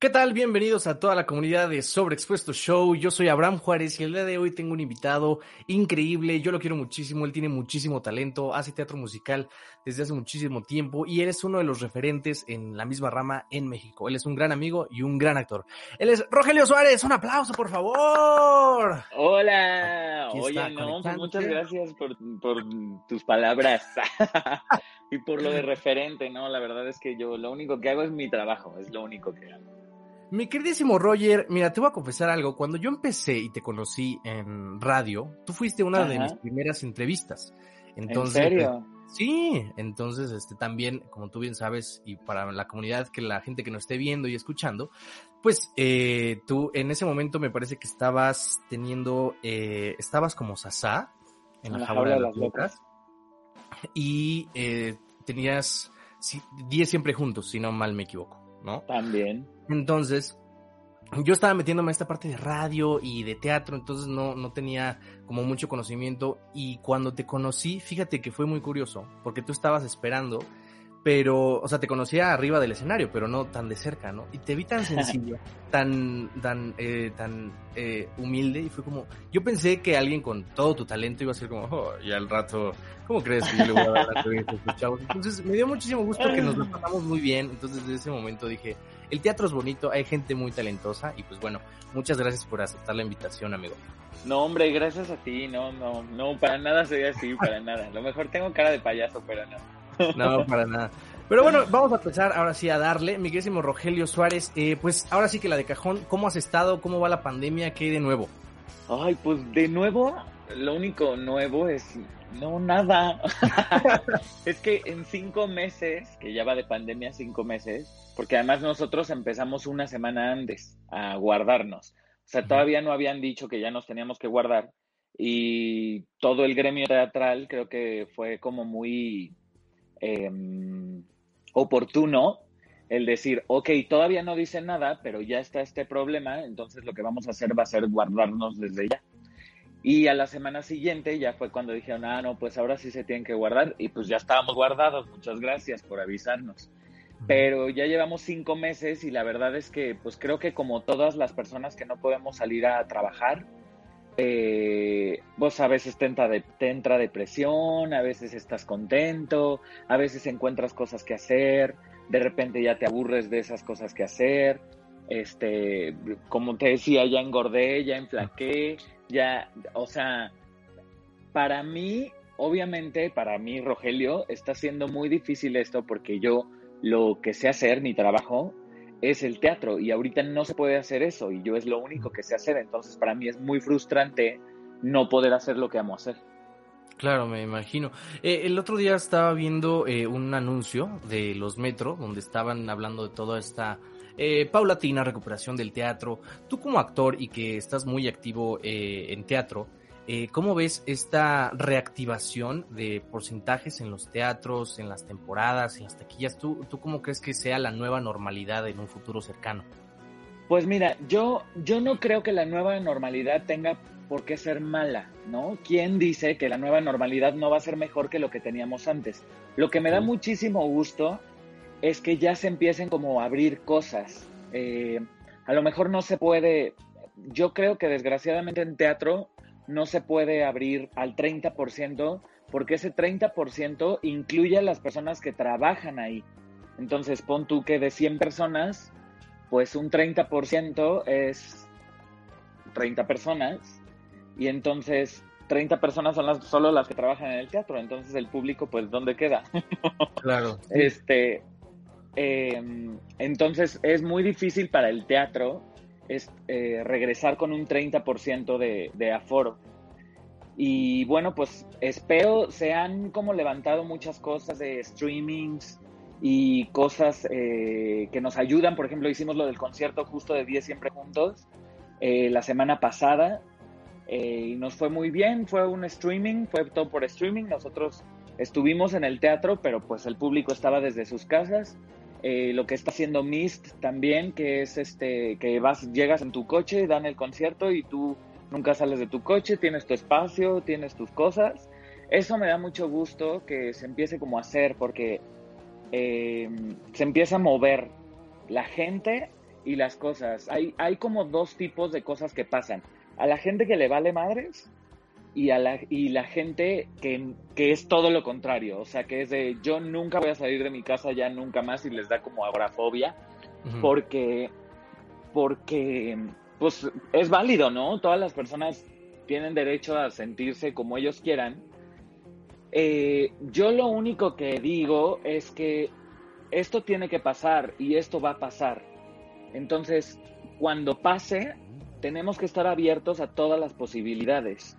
¿Qué tal? Bienvenidos a toda la comunidad de Sobreexpuesto Show. Yo soy Abraham Juárez y el día de hoy tengo un invitado increíble. Yo lo quiero muchísimo. Él tiene muchísimo talento, hace teatro musical desde hace muchísimo tiempo y eres uno de los referentes en la misma rama en México. Él es un gran amigo y un gran actor. Él es Rogelio Suárez. Un aplauso, por favor. Hola. Oye, no, pues muchas gracias por, por tus palabras y por lo de referente, ¿no? La verdad es que yo lo único que hago es mi trabajo, es lo único que hago. Mi queridísimo Roger, mira, te voy a confesar algo. Cuando yo empecé y te conocí en radio, tú fuiste una de mis primeras entrevistas. Entonces, ¿En serio? Sí, entonces, este, también, como tú bien sabes, y para la comunidad, que la gente que nos esté viendo y escuchando, pues, eh, tú en ese momento me parece que estabas teniendo, eh, estabas como Sasá en la, jaula de las locas. Y eh, tenías 10 siempre juntos, si no mal me equivoco, ¿no? También. Entonces, yo estaba metiéndome a esta parte de radio y de teatro, entonces no, no tenía como mucho conocimiento. Y cuando te conocí, fíjate que fue muy curioso, porque tú estabas esperando, pero, o sea, te conocía arriba del escenario, pero no tan de cerca, ¿no? Y te vi tan sencillo, tan, tan, eh, tan eh, humilde, y fue como, yo pensé que alguien con todo tu talento iba a ser como, oh, y al rato, ¿cómo crees que yo le voy a dar a estos chavos? Entonces, me dio muchísimo gusto que nos lo pasamos muy bien, entonces desde ese momento dije, el teatro es bonito, hay gente muy talentosa y pues bueno, muchas gracias por aceptar la invitación, amigo. No, hombre, gracias a ti, no, no, no, para nada soy así, para nada. A lo mejor tengo cara de payaso, pero no. No, para nada. Pero bueno, vamos a empezar ahora sí a darle. Mi querísimo Rogelio Suárez, eh, pues ahora sí que la de cajón, ¿cómo has estado? ¿Cómo va la pandemia? ¿Qué hay de nuevo? Ay, pues de nuevo, lo único nuevo es no, nada. es que en cinco meses, que ya va de pandemia cinco meses, porque además nosotros empezamos una semana antes a guardarnos. O sea, todavía no habían dicho que ya nos teníamos que guardar y todo el gremio teatral creo que fue como muy em, oportuno el decir, ok, todavía no dicen nada, pero ya está este problema, entonces lo que vamos a hacer va a ser guardarnos desde ya. Y a la semana siguiente ya fue cuando dijeron, ah, no, pues ahora sí se tienen que guardar. Y pues ya estábamos guardados. Muchas gracias por avisarnos. Pero ya llevamos cinco meses y la verdad es que, pues creo que como todas las personas que no podemos salir a trabajar, eh, vos a veces te entra, de, te entra depresión, a veces estás contento, a veces encuentras cosas que hacer, de repente ya te aburres de esas cosas que hacer. Este, como te decía, ya engordé, ya enflaqué, ya, o sea, para mí, obviamente, para mí, Rogelio, está siendo muy difícil esto porque yo lo que sé hacer, mi trabajo, es el teatro y ahorita no se puede hacer eso y yo es lo único que sé hacer, entonces para mí es muy frustrante no poder hacer lo que amo hacer. Claro, me imagino. Eh, el otro día estaba viendo eh, un anuncio de los Metro donde estaban hablando de toda esta eh, paulatina recuperación del teatro. Tú como actor y que estás muy activo eh, en teatro, eh, ¿cómo ves esta reactivación de porcentajes en los teatros, en las temporadas, en las taquillas? ¿Tú, ¿Tú cómo crees que sea la nueva normalidad en un futuro cercano? Pues mira, yo, yo no creo que la nueva normalidad tenga por qué ser mala, ¿no? ¿Quién dice que la nueva normalidad no va a ser mejor que lo que teníamos antes? Lo que me da muchísimo gusto es que ya se empiecen como a abrir cosas. Eh, a lo mejor no se puede, yo creo que desgraciadamente en teatro no se puede abrir al 30% porque ese 30% incluye a las personas que trabajan ahí. Entonces pon tú que de 100 personas, pues un 30% es 30 personas y entonces 30 personas son las, solo las que trabajan en el teatro, entonces el público pues ¿dónde queda? Claro. Este, Em, entonces es muy difícil para el teatro es, eh, regresar con un 30% de, de aforo. Y bueno, pues espero, se han como levantado muchas cosas de streamings y cosas eh, que nos ayudan. Por ejemplo, hicimos lo del concierto justo de 10 siempre juntos eh, la semana pasada y nos fue muy bien. Fue un streaming, fue todo por streaming. Nosotros estuvimos en el teatro, pero pues el público estaba desde sus casas eh, lo que está haciendo Mist también, que es este, que vas, llegas en tu coche, dan el concierto y tú nunca sales de tu coche, tienes tu espacio, tienes tus cosas. Eso me da mucho gusto que se empiece como a hacer porque em, se empieza a mover la gente y las cosas. Hay, hay como dos tipos de cosas que pasan. A la gente que le vale madres y a la, y la gente que, que es todo lo contrario. O sea, que es de yo nunca voy a salir de mi casa ya nunca más y les da como agorafobia. Porque, porque, pues es válido, ¿no? Todas las personas tienen derecho a sentirse como ellos quieran. Eh, yo lo único que digo es que esto tiene que pasar y esto va a pasar. Entonces, cuando pase, tenemos que estar abiertos a todas las posibilidades.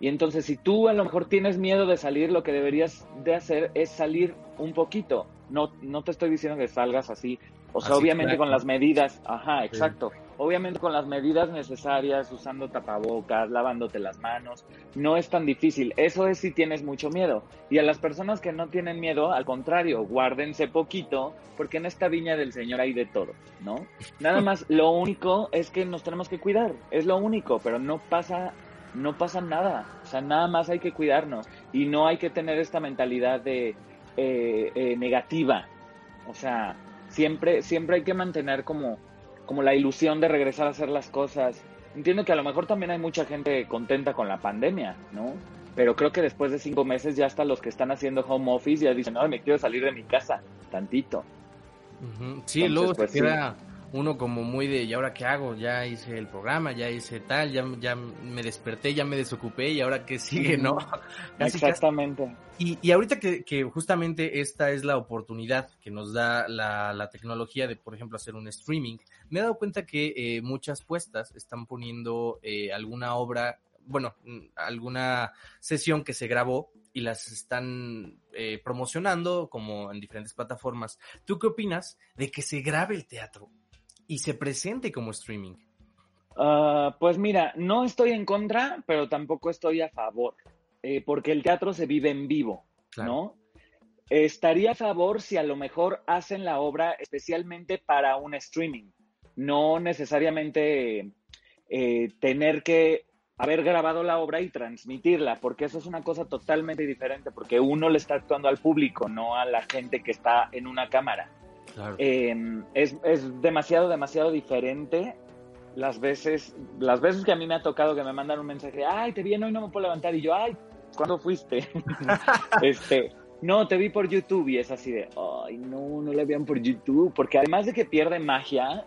Y entonces, si tú a lo mejor tienes miedo de salir, lo que deberías de hacer es salir un poquito. No, no te estoy diciendo que salgas así. O sea, obviamente con las medidas, ajá, exacto obviamente con las medidas necesarias, usando tapabocas, lavándote las manos, no es tan difícil. Eso es si tienes mucho miedo. Y a las personas que no tienen miedo, al contrario, guárdense poquito, porque en esta viña del Señor hay de todo, ¿no? Nada más, lo único es que nos tenemos que cuidar, es lo único, pero no pasa no pasa nada, o sea, nada más hay que cuidarnos y no hay que tener esta mentalidad de eh, eh, negativa, o sea, siempre, siempre hay que mantener como como la ilusión de regresar a hacer las cosas. Entiendo que a lo mejor también hay mucha gente contenta con la pandemia, ¿no? Pero creo que después de cinco meses ya hasta los que están haciendo home office ya dicen, no, me quiero salir de mi casa, tantito. Sí, luego se pues, uno como muy de, ¿y ahora qué hago? Ya hice el programa, ya hice tal, ya, ya me desperté, ya me desocupé y ahora qué sigue, ¿no? Exactamente. Y, y ahorita que, que, justamente esta es la oportunidad que nos da la, la, tecnología de, por ejemplo, hacer un streaming, me he dado cuenta que eh, muchas puestas están poniendo eh, alguna obra, bueno, mm, alguna sesión que se grabó y las están eh, promocionando como en diferentes plataformas. ¿Tú qué opinas de que se grabe el teatro y se presente como streaming? Uh, pues mira, no estoy en contra, pero tampoco estoy a favor, eh, porque el teatro se vive en vivo, ¿no? Estaría a favor si a lo mejor hacen la obra especialmente para un streaming, no necesariamente eh, tener que haber grabado la obra y transmitirla, porque eso es una cosa totalmente diferente, porque uno le está actuando al público, no a la gente que está en una cámara. Em, es, es, demasiado, demasiado diferente las veces, las veces que a mí me ha tocado que me mandan un mensaje, ay, te vi hoy no me puedo levantar, y yo, ay, ¿cuándo fuiste? este, no, te vi por YouTube, y es así de, ay, no, no la vean por YouTube, porque además de que pierde magia,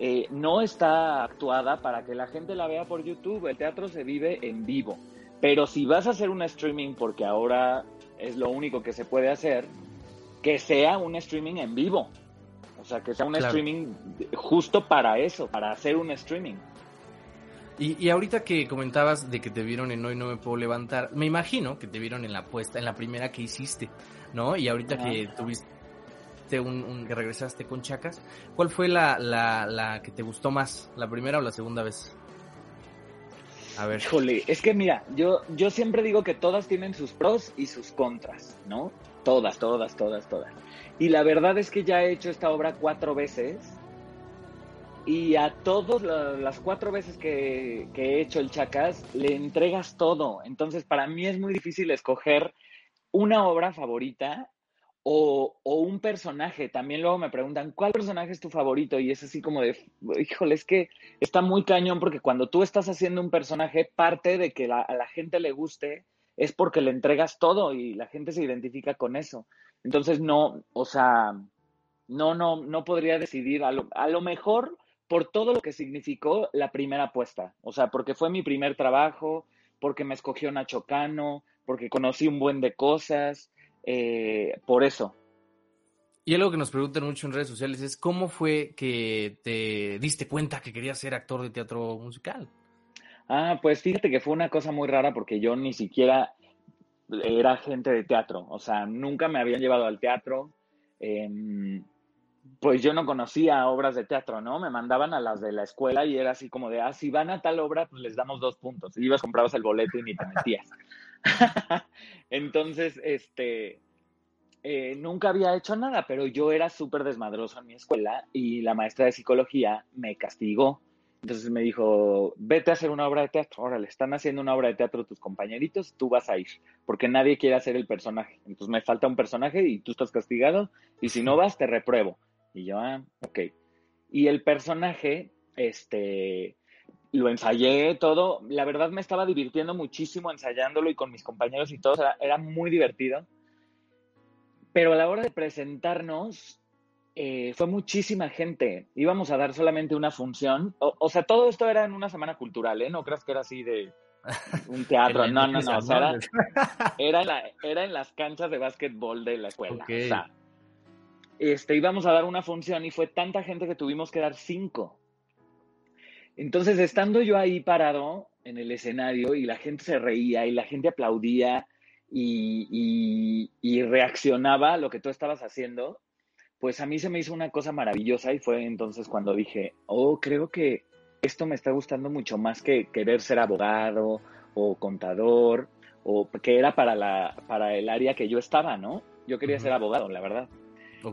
eh, no está actuada para que la gente la vea por YouTube, el teatro se vive en vivo. Pero si vas a hacer un streaming, porque ahora es lo único que se puede hacer, que sea un streaming en vivo. O sea, que sea un streaming justo para eso, para hacer un streaming. Y, y, ahorita que comentabas de que te vieron en Hoy No Me Puedo Levantar, me imagino que te vieron en la puesta, en la primera que hiciste, ¿no? Y ahorita que tuviste un, que regresaste con Chacas, ¿cuál fue la, la, la que te gustó más, la primera o la segunda vez? A ver. Híjole, es que mira, yo, yo siempre digo que todas tienen sus pros y sus contras, ¿no? Todas, todas, todas, todas. Y la verdad es que ya he hecho esta obra cuatro veces. Y a todas las cuatro veces que, he hecho el Chacas, le entregas todo. Entonces, para mí es muy difícil escoger una obra favorita o, o, un personaje. También luego me preguntan, ¿cuál personaje es tu favorito? Y es así como de, híjole, es que está muy cañón porque cuando tú estás haciendo un personaje, parte de que a la gente le guste es porque le entregas todo y la gente se identifica con eso. Entonces no, o sea, no, no, no podría decidir a lo, mejor por todo lo que significó la primera apuesta. O sea, porque fue mi primer trabajo, porque me escogió Nacho Cano, porque conocí un buen de cosas, eh, por eso. Y algo que nos preguntan mucho en redes sociales es cómo fue que te diste cuenta que querías ser actor de teatro musical. Ah, pues fíjate que fue una cosa muy rara porque yo ni siquiera era gente de teatro, o sea, nunca me habían llevado al teatro. Em, pues yo no conocía obras de teatro, ¿no? Me mandaban a las de la escuela y era así como de, ah, si van a tal obra, pues les damos dos puntos. Y ibas, comprabas el boleto y ni te metías. Entonces, este, eh, nunca había hecho nada, pero yo era súper desmadroso en mi escuela y la maestra de psicología me castigó entonces me dijo, vete a hacer una obra de teatro. Órale, están haciendo una obra de teatro tus compañeritos, tú vas a ir, porque nadie quiere hacer el personaje. Entonces me falta un personaje y tú estás castigado, y si no vas, te repruebo. Y yo, ah, ok. Y el personaje, este, lo ensayé todo. La verdad me estaba divirtiendo muchísimo ensayándolo y con mis compañeros y todo. era muy divertido. Pero a la hora de presentarnos, eh, fue muchísima gente. Íbamos a dar solamente una función. O, sea, todo esto era en una semana cultural, ¿eh? No creas que era así de un teatro. no, no, no. O sea, era, era, en las canchas de básquetbol de la escuela. O sea, este, íbamos a dar una función y fue tanta gente que tuvimos que dar cinco. Entonces, estando yo ahí parado en el escenario y la gente se reía y la gente aplaudía y, y reaccionaba a lo que tú estabas haciendo, pues a mí se me hizo una cosa maravillosa y fue entonces cuando dije, oh, creo que esto me está gustando mucho más que querer ser abogado o contador o que era para, la, para el área que yo estaba, ¿no? Yo quería ser abogado, la verdad.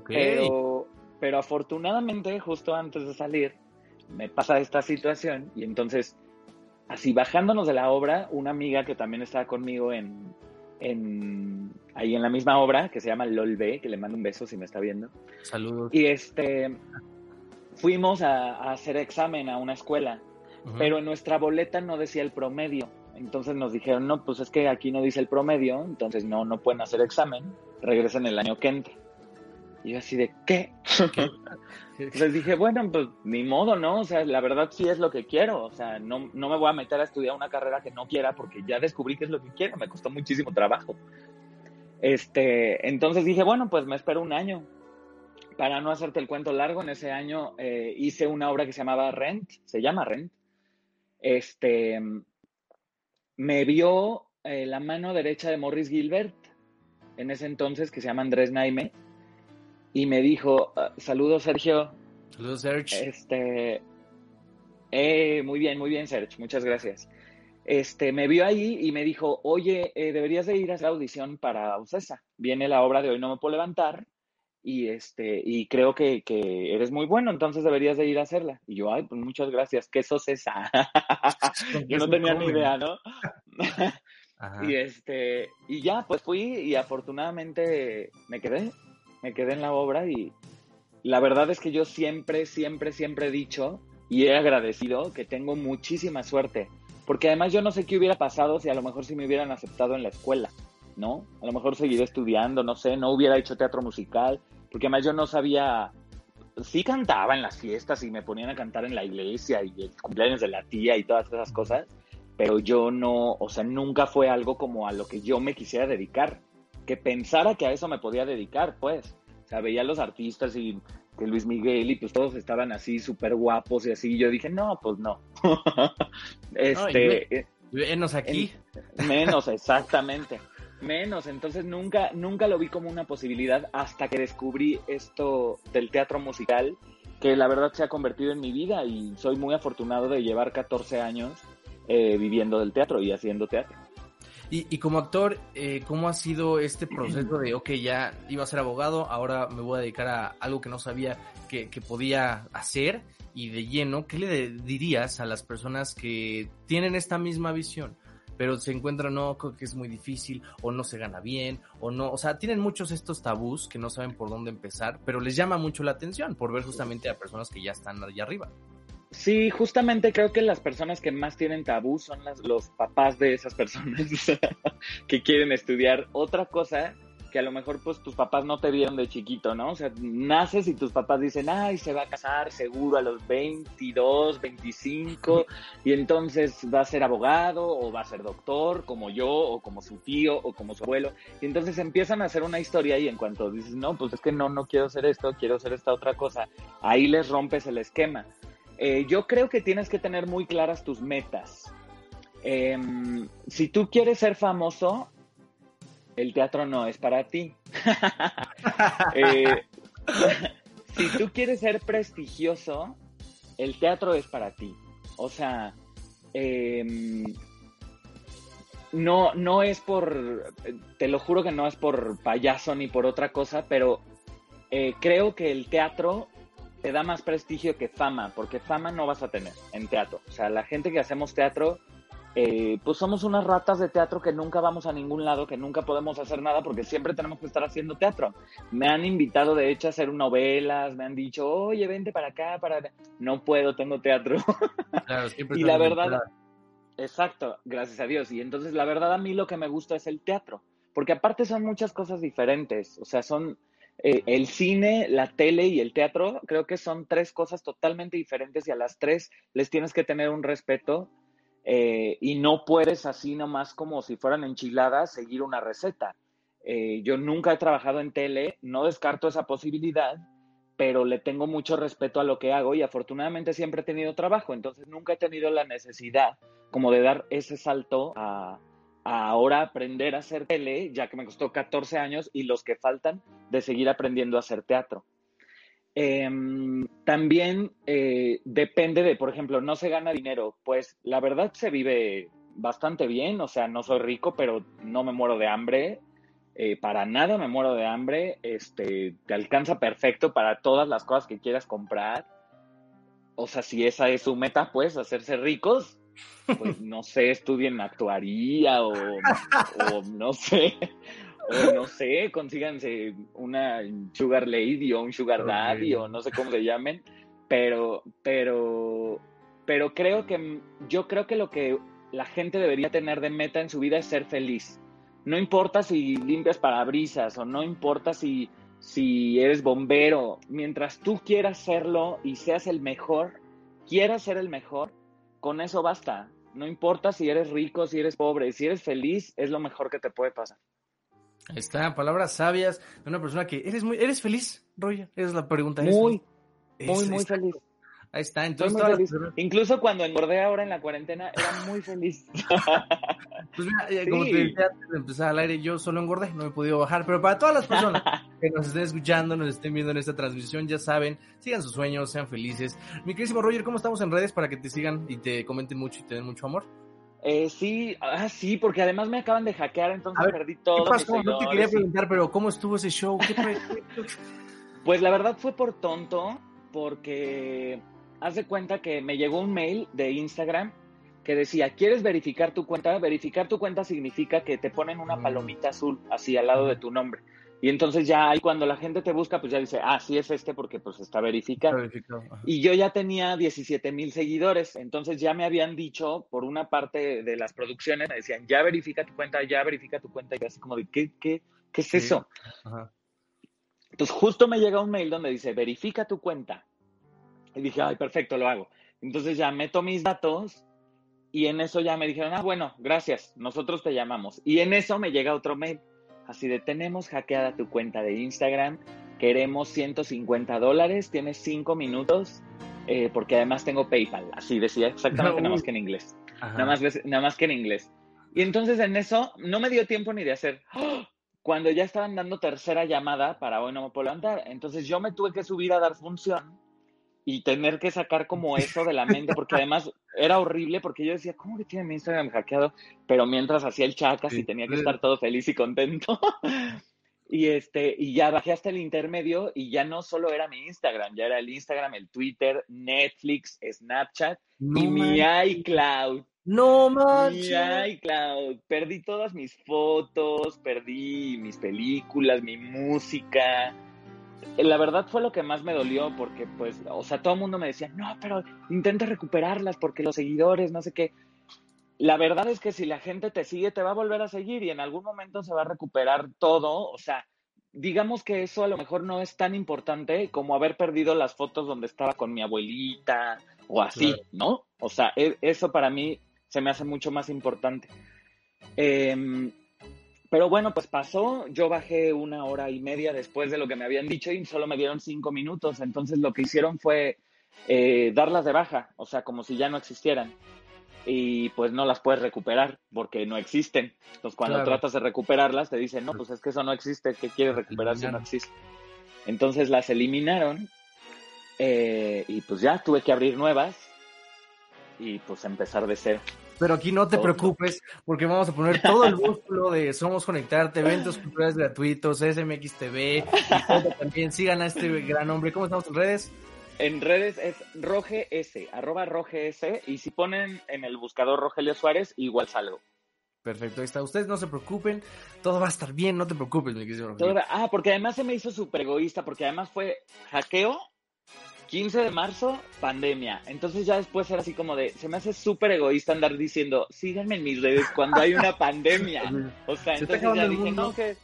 Pero, pero afortunadamente, justo antes de salir, me pasa esta situación y entonces, así bajándonos de la obra, una amiga que también estaba conmigo en, en, ahí en la misma obra, que se llama LOLB, que le mando un beso si me está viendo. Saludos. Y este, fuimos a, hacer examen a una escuela, pero en nuestra boleta no decía el promedio. Entonces nos dijeron, no, pues es que aquí no dice el promedio, entonces no, no pueden hacer examen, regresen el año que entra. Y yo así de, ¿qué? Les dije, bueno, pues ni modo, ¿no? O sea, la verdad sí es lo que quiero. O sea, no, no me voy a meter a estudiar una carrera que no quiera porque ya descubrí que es lo que quiero. Me costó muchísimo trabajo. Este, entonces dije, bueno, pues me espero un año. Para no hacerte el cuento largo, en ese año eh, hice una obra que se llamaba Rent, se llama Rent. Este, me vio eh, la mano derecha de Morris Gilbert, en ese entonces, que se llama Andrés Naime, y me dijo, ah, saludos Sergio. Saludos Sergio. Este, eh, muy bien, muy bien Sergio, muchas gracias. Este, me vio ahí y me dijo, oye, eh, deberías de ir a hacer audición para Ocesa. Viene la obra de Hoy No Me Puedo Levantar y, este, y creo que, que, eres muy bueno, entonces deberías de ir a hacerla. Y yo, ay, pues muchas gracias, ¿qué es Ocesa? yo no tenía ni idea, ¿no? y este, y ya, pues fui y afortunadamente me quedé me quedé en la obra y la verdad es que yo siempre, siempre, siempre he dicho y he agradecido que tengo muchísima suerte, porque además yo no sé qué hubiera pasado si a lo mejor si me hubieran aceptado en la escuela, ¿no? A lo mejor seguiré estudiando, no sé, no hubiera hecho teatro musical, porque además yo no sabía, sí cantaba en las fiestas y me ponían a cantar en la iglesia y el cumpleaños de la tía y todas esas cosas, pero yo no, o sea, nunca fue algo como a lo que yo me quisiera dedicar que pensara que a eso me podía dedicar, pues. O sea, veía a los artistas y que Luis Miguel y pues todos estaban así súper guapos y así. Y yo dije, no, pues no. este. menos aquí. menos, exactamente. Menos. Entonces nunca, nunca lo vi como una posibilidad hasta que descubrí esto del teatro musical, que la verdad se ha convertido en mi vida y soy muy afortunado de llevar 14 años eh, viviendo del teatro y haciendo teatro. Y, como actor, eh, ¿cómo ha sido este proceso de, ok, ya iba a ser abogado, ahora me voy a dedicar a algo que no sabía que, podía hacer y de lleno? ¿Qué le dirías a las personas que tienen esta misma visión? pero se encuentran, no, que es muy difícil, o no se gana bien, o no, o sea, tienen muchos estos tabús que no saben por dónde empezar, pero les llama mucho la atención por ver justamente a personas que ya están allá arriba. Sí, justamente creo que las personas que más tienen tabú son los papás de esas personas que quieren estudiar otra cosa que a lo mejor pues tus papás no te vieron de chiquito, ¿no? O sea, naces y tus papás dicen, ay, se va a casar seguro a los 22, 25 y entonces va a ser abogado o va a ser doctor como yo o como su tío o como su abuelo. Y entonces empiezan a hacer una historia y en cuanto dices, no, pues es que no, no quiero hacer esto, quiero hacer esta otra cosa, ahí les rompes el esquema. Eh, yo creo que tienes que tener muy claras tus metas. Em, si tú quieres ser famoso, el teatro no es para ti. Eh, si tú quieres ser prestigioso, el teatro es para ti. O sea, em, no, no es por, te lo juro que no es por payaso ni por otra cosa, pero eh, creo que el teatro te da más prestigio que fama, porque fama no vas a tener en teatro. O sea, la gente que hacemos teatro eh, pues somos unas ratas de teatro que nunca vamos a ningún lado, que nunca podemos hacer nada porque siempre tenemos que estar haciendo teatro. Me han invitado de hecho a hacer novelas, me han dicho, oye, vente para acá, para... No puedo, tengo teatro. Claro, siempre y la verdad, exacto, gracias a Dios. Y entonces la verdad a mí lo que me gusta es el teatro, porque aparte son muchas cosas diferentes, o sea, son... Eh, el cine, la tele y el teatro, creo que son tres cosas totalmente diferentes y a las tres les tienes que tener un respeto eh, y no puedes así nomás como si fueran enchiladas seguir una receta. Eh, yo nunca he trabajado en tele, no descarto esa posibilidad, pero le tengo mucho respeto a lo que hago y afortunadamente siempre he tenido trabajo, entonces nunca he tenido la necesidad como de dar ese salto a, a ahora aprender a hacer tele, ya que me costó 14 años y los que faltan de seguir aprendiendo a hacer teatro. Em, también eh, depende de, por ejemplo, no se gana dinero. Pues la verdad se vive bastante bien, o sea, no soy rico, pero no me muero de hambre. Eh, para nada me muero de hambre. Este, te alcanza perfecto para todas las cosas que quieras comprar. O sea, si esa es su meta, pues, hacerse ricos, pues no sé, estudien actuaría o, o no sé, o no sé, consíganse una sugar lady o un sugar daddy o no sé cómo se llamen, pero, pero, pero creo que, yo creo que lo que la gente debería tener de meta en su vida es ser feliz. No importa si limpias parabrisas o no importa si, si eres bombero, mientras tú quieras serlo y seas el mejor, quieras ser el mejor, con eso basta. No importa si eres rico, si eres pobre, si eres feliz, es lo mejor que te puede pasar. Ahí está, palabras sabias de una persona que eres muy, eres feliz, Roger, esa es la pregunta. Muy, muy, muy feliz. Ahí está, entonces Incluso cuando engordé ahora en la cuarentena, era muy feliz. pues mira, como te decía antes de empezar al aire, yo solo engordé, no he podido bajar, pero para todas las personas que nos estén escuchando, nos estén viendo en esta transmisión, ya saben, sigan sus sueños, sean felices. Mi querísimo Roger, ¿cómo estamos en redes para que te sigan y te comenten mucho y te den mucho amor? Eh, sí, ah, sí, porque además me acaban de hackear, entonces perdí todo. ¿Qué pasó? No te quería preguntar, pero ¿cómo estuvo ese show? pues la verdad fue por tonto, porque haz de cuenta que me llegó un mail de Instagram que decía, ¿quieres verificar tu cuenta? Verificar tu cuenta significa que te ponen una mm. palomita azul así al lado de tu nombre. Y entonces ya ahí cuando la gente te busca, pues ya dice, ah, sí es este porque pues está verificado. y yo ya tenía 17 mil seguidores, entonces ya me habían dicho por una parte de las producciones, me decían, ya verifica tu cuenta, ya verifica tu cuenta, y así como de, ¿qué, qué, qué es eso? Entonces justo me llega un mail donde dice, verifica tu cuenta. Y dije, ay, perfecto, lo hago. Entonces ya meto mis datos y en eso ya me dijeron, ah, bueno, gracias, nosotros te llamamos. Y en eso me llega otro mail Así de, tenemos hackeada tu cuenta de Instagram, queremos 150 dólares, tienes 5 minutos, eh, porque además tengo PayPal. Así decía exactamente, nada más que en inglés. Nada más, nada más que en inglés. Y entonces en eso no me dio tiempo ni de hacer. ¡oh! Cuando ya estaban dando tercera llamada para hoy no me puedo levantar. Entonces yo me tuve que subir a dar función y tener que sacar como eso de la mente, porque además era horrible, porque yo decía, ¿cómo que tiene mi Instagram hackeado? Pero mientras hacía el chacas y tenía que estar todo feliz y contento. y este, y ya bajé hasta el intermedio y ya no solo era mi Instagram, ya era el Instagram, el Twitter, Netflix, Snapchat y mi iCloud. No manches. Mi iCloud. Perdí todas mis fotos, perdí mis películas, mi música la verdad fue lo que más me dolió porque, pues, o sea, todo el mundo me decía, no, pero intenta recuperarlas porque los seguidores, no sé qué. La verdad es que si la gente te sigue, te va a volver a seguir y en algún momento se va a recuperar todo. O sea, digamos que eso a lo mejor no es tan importante como haber perdido las fotos donde estaba con mi abuelita o así, ¿no? O sea, e, eso para mí se me hace mucho más importante. Eh, pero bueno, pues pasó, yo bajé una hora y media después de lo que me habían dicho y solo me dieron cinco minutos, entonces lo que hicieron fue eh, darlas de baja, o sea, como si ya no existieran. Y pues no las puedes recuperar porque no existen. Entonces cuando tratas de recuperarlas te dicen, no, pues es que eso no existe, ¿qué quieres recuperar si no existe? Entonces las eliminaron eh, y pues ya tuve que abrir nuevas y pues empezar de cero. Pero aquí no te preocupes, porque vamos a poner todo el músculo de Somos Conectarte, eventos culturales gratuitos, SMX TV, y también sigan a este gran hombre. ¿Cómo estamos en redes? En redes es roges, arroba roges, y si ponen en el buscador Rogelio Suárez, igual salgo. Perfecto, ahí está. Ustedes no se preocupen, todo va a estar bien, no te preocupes, mi querido Ah, porque además se me hizo súper egoísta, porque además fue hackeo, 15 de marzo, pandemia. Entonces ya después era así como de, se me hace súper egoísta andar diciendo, síganme en mis redes cuando hay una pandemia. O sea, entonces ya dije, no, que,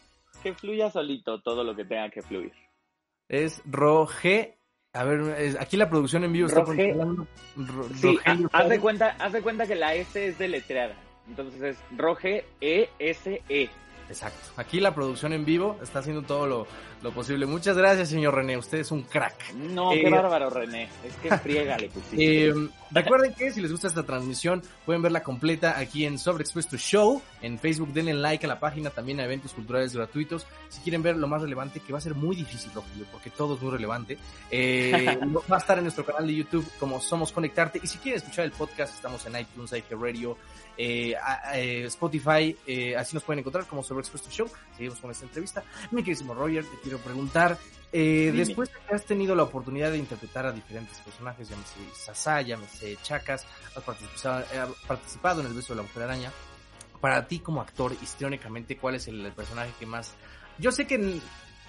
que fluya solito todo lo que tenga que fluir. Es Roge a ver, aquí la producción en vivo está Roge... sí, haz de cuenta, haz de cuenta que la S es deletreada. Entonces es Roge E-S-E. -E. Exacto. Aquí la producción en vivo está haciendo todo lo, lo posible. Muchas gracias, señor René. Usted es un crack. No, qué eh, bárbaro, René. Es que friega le eh, recuerden que si les gusta esta transmisión, pueden verla completa aquí en Sobre Expuesto Show. En Facebook, denle like a la página, también a eventos culturales gratuitos. Si quieren ver lo más relevante, que va a ser muy difícil, Rogelio, porque todo es muy relevante. Eh, va a estar en nuestro canal de YouTube como Somos Conectarte. Y si quieren escuchar el podcast, estamos en iTunes, iHeartRadio, Radio, eh, eh, Spotify, eh, así nos pueden encontrar como Sobre Expuesto Show. Seguimos con esta entrevista. Mi queridísimo Roger, te quiero preguntar, eh, después de que has tenido la oportunidad de interpretar a diferentes personajes, llámese Sasá, llámese Chacas, has participado, eh, participado en El Beso de la Mujer Araña, para ti como actor, histriónicamente, ¿cuál es el, personaje que más... Yo sé que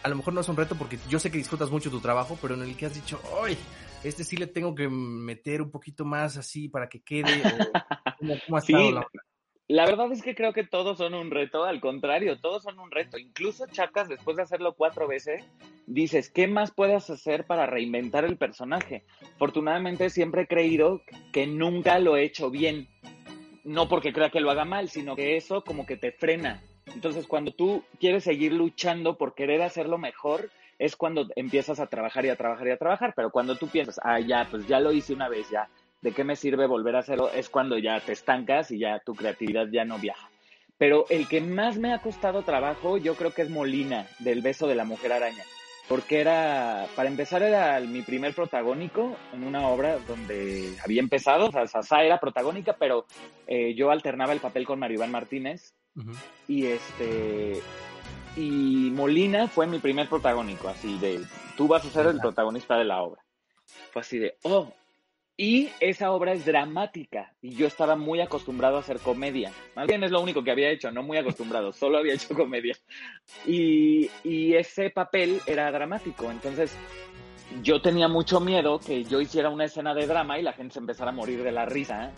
a lo mejor no es un reto porque yo sé que disfrutas mucho tu trabajo, pero en el que has dicho, ¡ay! Este sí le tengo que meter un poquito más así para que quede. ¿Cómo, ha estado la la verdad es que creo que todos son un reto, al contrario, todos son un reto. Incluso Chacas, después de hacerlo cuatro veces, dices, ¿qué más puedes hacer para reinventar el personaje? Afortunadamente siempre he creído que nunca lo he hecho bien. No porque crea que lo haga mal, sino que eso como que te frena. Entonces, cuando tú quieres seguir luchando por querer hacerlo mejor, es cuando empiezas a trabajar y a trabajar y a trabajar. Pero cuando tú piensas, ah, ya, pues ya lo hice una vez, ya, ¿de qué me sirve volver a hacerlo? Es cuando ya te estancas y ya tu creatividad ya no viaja. Pero el que más me ha costado trabajo, yo creo que es Molina, del beso de la mujer araña. Porque era, para empezar, era mi primer protagónico en una obra donde había empezado. O sea, Sasá era protagónica, pero eh, yo alternaba el papel con Maribán Martínez. Y este. Y Molina fue mi primer protagónico, así de. Tú vas a ser el protagonista de la obra. Fue así de, oh, y esa obra es dramática y yo estaba muy acostumbrado a hacer comedia. Más bien es lo único que había hecho, no muy acostumbrado, solo había hecho comedia. Y, ese papel era dramático, entonces yo tenía mucho miedo que yo hiciera una escena de drama y la gente se empezara a morir de la risa.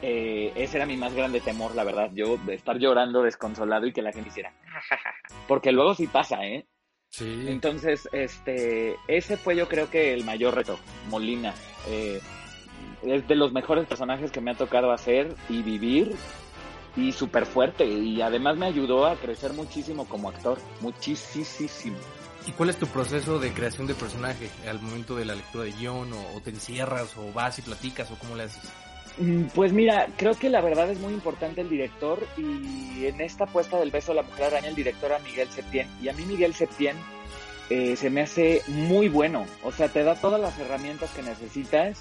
Eh, ese era mi más grande temor, la verdad, yo de estar llorando desconsolado y que la gente hiciera, porque luego sí pasa, ¿eh? Entonces, este, ese fue yo creo que el mayor reto, Molina. Eh, es de los mejores personajes que me ha tocado hacer y vivir y súper fuerte y además me ayudó a crecer muchísimo como actor, muchísimo. ¿Y cuál es tu proceso de creación de personaje al momento de la lectura de guion o, te encierras o vas y platicas o cómo le haces? Mm, pues mira, creo que la verdad es muy importante el director y en esta puesta del beso de la mujer araña el director a Miguel Septién y a mí Miguel Septién eh, se me hace muy bueno, o sea, te da todas las herramientas que necesitas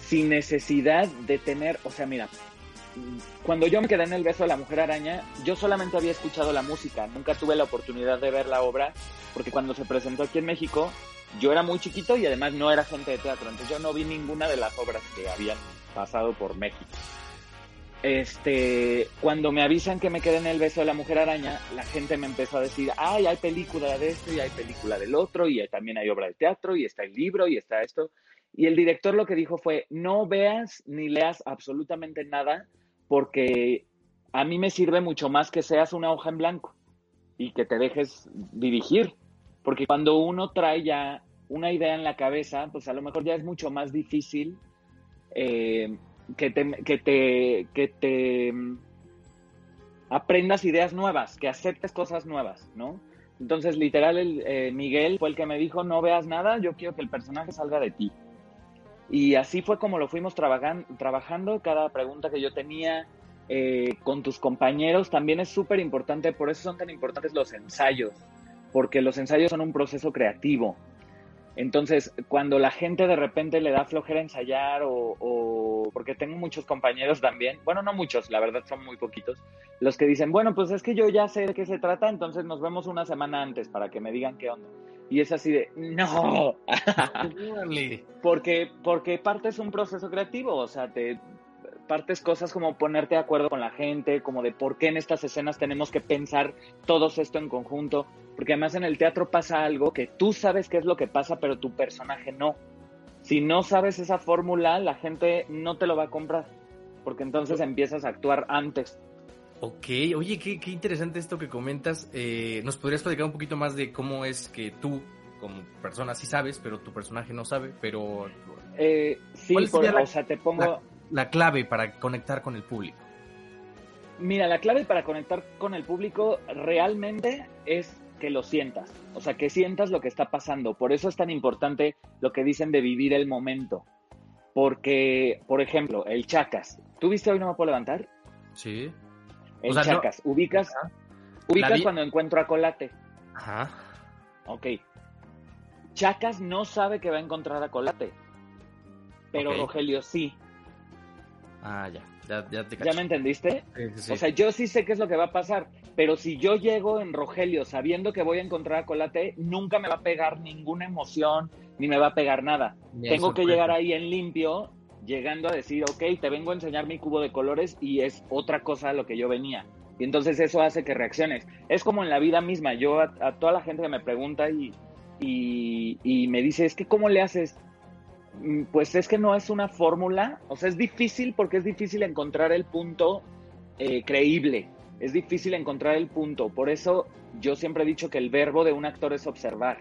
sin necesidad de tener, o sea, mira, cuando yo me quedé en el beso de la mujer araña, yo solamente había escuchado la música, nunca tuve la oportunidad de ver la obra, porque cuando se presentó aquí en México, yo era muy chiquito y además no era gente de teatro, entonces yo no vi ninguna de las obras que habían pasado por México. Este, cuando me avisan que me quedé en el beso de la mujer araña, la gente me empezó a decir, ay, hay película de esto y hay película del otro y también hay obra de teatro y está el libro y está esto. Y el director lo que dijo fue, no veas ni leas absolutamente nada porque a mí me sirve mucho más que seas una hoja en blanco y que te dejes dirigir. Porque cuando uno trae ya una idea en la cabeza, pues a lo mejor ya es mucho más difícil eh, que te, que te, que te mm, aprendas ideas nuevas, que aceptes cosas nuevas, ¿no? Entonces, literal, el, eh, Miguel fue el que me dijo, no veas nada, yo quiero que el personaje salga de ti. Y así fue como lo fuimos trabajando, cada pregunta que yo tenía eh, con tus compañeros también es súper importante, por eso son tan importantes los ensayos, porque los ensayos son un proceso creativo. Entonces, cuando la gente de repente le da flojera ensayar o, porque tengo muchos compañeros también, bueno, no muchos, la verdad son muy poquitos, los que dicen, bueno, pues es que yo ya sé de qué se trata, entonces nos vemos una semana antes para que me digan qué onda. Y es así de, no, porque, porque parte es un proceso creativo, o sea, te partes cosas como ponerte de acuerdo con la gente, como de por qué en estas escenas tenemos que pensar todos esto en conjunto, porque además en el teatro pasa algo que tú sabes qué es lo que pasa, pero tu personaje no. Si no sabes esa fórmula, la gente no te lo va a comprar, porque entonces empiezas a actuar antes. Ok, oye, qué, qué interesante esto que comentas. Eh, ¿Nos podrías platicar un poquito más de cómo es que tú, como persona, sí sabes, pero tu personaje no sabe? Pero. Eh, sí, o sea, te pongo. La, clave para conectar con el público. Mira, la clave para conectar con el público realmente es que lo sientas. O sea, que sientas lo que está pasando. Por eso es tan importante lo que dicen de vivir el momento. Porque, por ejemplo, el Chacas. ¿Tú viste hoy no me puedo levantar? Sí. El Chacas, ubicas, ubicas cuando encuentro a Colate. Ajá. Ok. Chacas no sabe que va a encontrar a Colate, pero Rogelio sí. Ah, ya. Ya, ya, te ¿Ya me entendiste? O sea, yo sí sé qué es lo que va a pasar, pero si yo llego en Rogelio sabiendo que voy a encontrar a Colate, nunca me va a pegar ninguna emoción, ni me va a pegar nada. Tengo que llegar ahí en limpio llegando a decir, ok, te vengo a enseñar mi cubo de colores y es otra cosa a lo que yo venía. Y entonces eso hace que reacciones. Es como en la vida misma. Yo a, toda la gente que me pregunta y, y, me dice, es que ¿cómo le haces? Mm, pues es que no es una fórmula. O sea, es difícil porque es difícil encontrar el punto eh, creíble. Es difícil encontrar el punto. Por eso yo siempre he dicho que el verbo de un actor es observar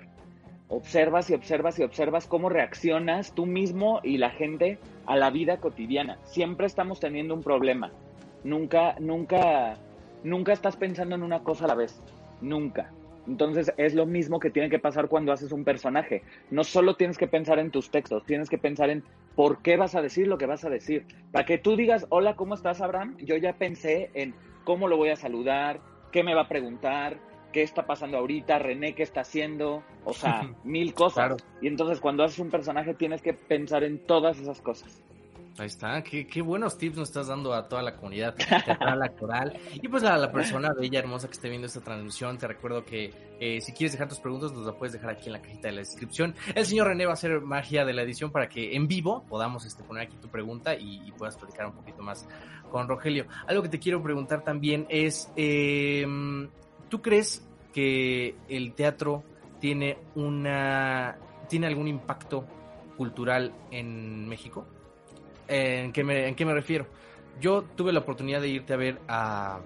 observas y observas y observas cómo reaccionas tú mismo y la gente a la vida cotidiana. Siempre estamos teniendo un problema. Nunca, nunca, nunca estás pensando en una cosa a la vez. Nunca. Entonces es lo mismo que tiene que pasar cuando haces un personaje. No solo tienes que pensar en tus textos, tienes que pensar en por qué vas a decir lo que vas a decir. Para que tú digas, hola, ¿cómo estás, Abraham? Yo ya pensé en cómo lo voy a saludar, qué me va a preguntar, qué está pasando ahorita, René qué está haciendo, o sea, mil cosas. Y entonces cuando haces un personaje tienes que pensar en todas esas cosas. Ahí está, qué, buenos tips nos estás dando a toda la comunidad teatral actoral. Y pues a la persona bella, hermosa que esté viendo esta transmisión, te recuerdo que eh, si quieres dejar tus preguntas, nos las puedes dejar aquí en la cajita de la descripción. El señor René va a hacer magia de la edición para que en vivo podamos este, poner aquí tu pregunta y, puedas platicar un poquito más con Rogelio. Algo que te quiero preguntar también es, eh, ¿tú crees que el teatro tiene una tiene algún impacto cultural en México? ¿En qué me, en qué me refiero? Yo tuve la oportunidad de irte a ver a,